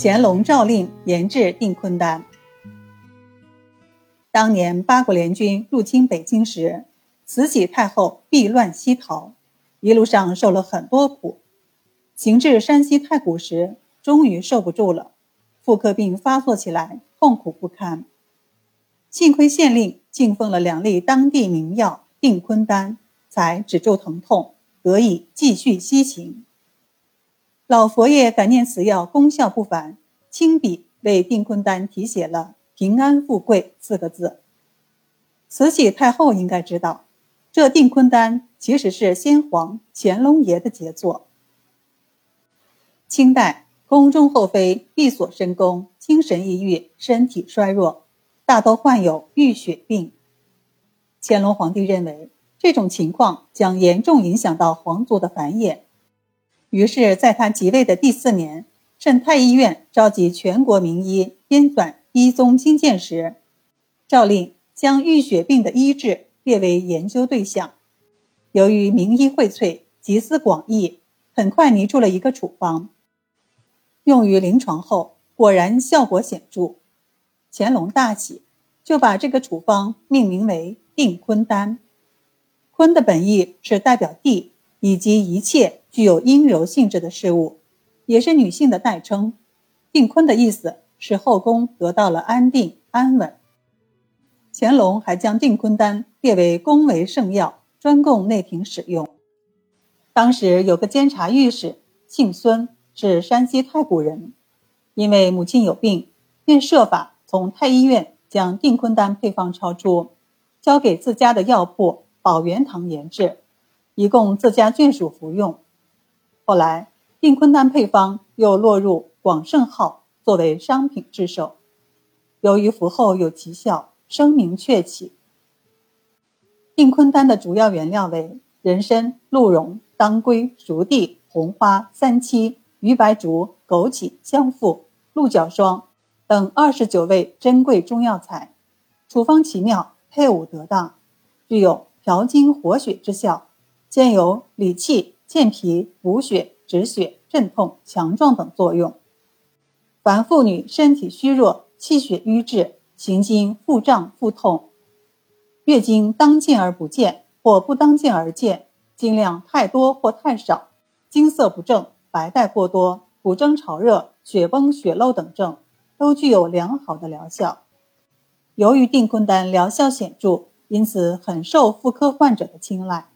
乾隆诏令研制定坤丹。当年八国联军入侵北京时，慈禧太后避乱西逃，一路上受了很多苦。行至山西太谷时，终于受不住了，妇科病发作起来，痛苦不堪。幸亏县令进奉了两粒当地名药定坤丹，才止住疼痛，得以继续西行。老佛爷感念此药功效不凡，亲笔为定坤丹题写了“平安富贵”四个字。慈禧太后应该知道，这定坤丹其实是先皇乾隆爷的杰作。清代宫中后妃闭锁深宫，精神抑郁，身体衰弱，大多患有郁血病。乾隆皇帝认为这种情况将严重影响到皇族的繁衍。于是，在他即位的第四年，镇太医院召集全国名医编纂医宗经鉴时，诏令将淤血病的医治列为研究对象。由于名医荟萃，集思广益，很快拟出了一个处方。用于临床后，果然效果显著。乾隆大喜，就把这个处方命名为定坤丹。坤的本意是代表地。以及一切具有阴柔性质的事物，也是女性的代称。定坤的意思是后宫得到了安定安稳。乾隆还将定坤丹列为宫闱圣药，专供内廷使用。当时有个监察御史，姓孙，是山西太谷人，因为母亲有病，便设法从太医院将定坤丹配方抄出，交给自家的药铺宝元堂研制。以供自家眷属服用。后来，定坤丹配方又落入广盛号，作为商品制售。由于服后有奇效，声名鹊起。定坤丹的主要原料为人参、鹿茸、当归、熟地、红花、三七、鱼白术、枸杞、香附、鹿角霜等二十九味珍贵中药材，处方奇妙，配伍得当，具有调经活血之效。兼有理气、健脾、补血、止血、镇痛、强壮等作用。凡妇女身体虚弱、气血瘀滞、行经腹胀、腹痛、月经当见而不见或不当见而见、经量太多或太少、经色不正、白带过多、骨蒸潮热、血崩血漏等症，都具有良好的疗效。由于定坤丹疗效显著，因此很受妇科患者的青睐。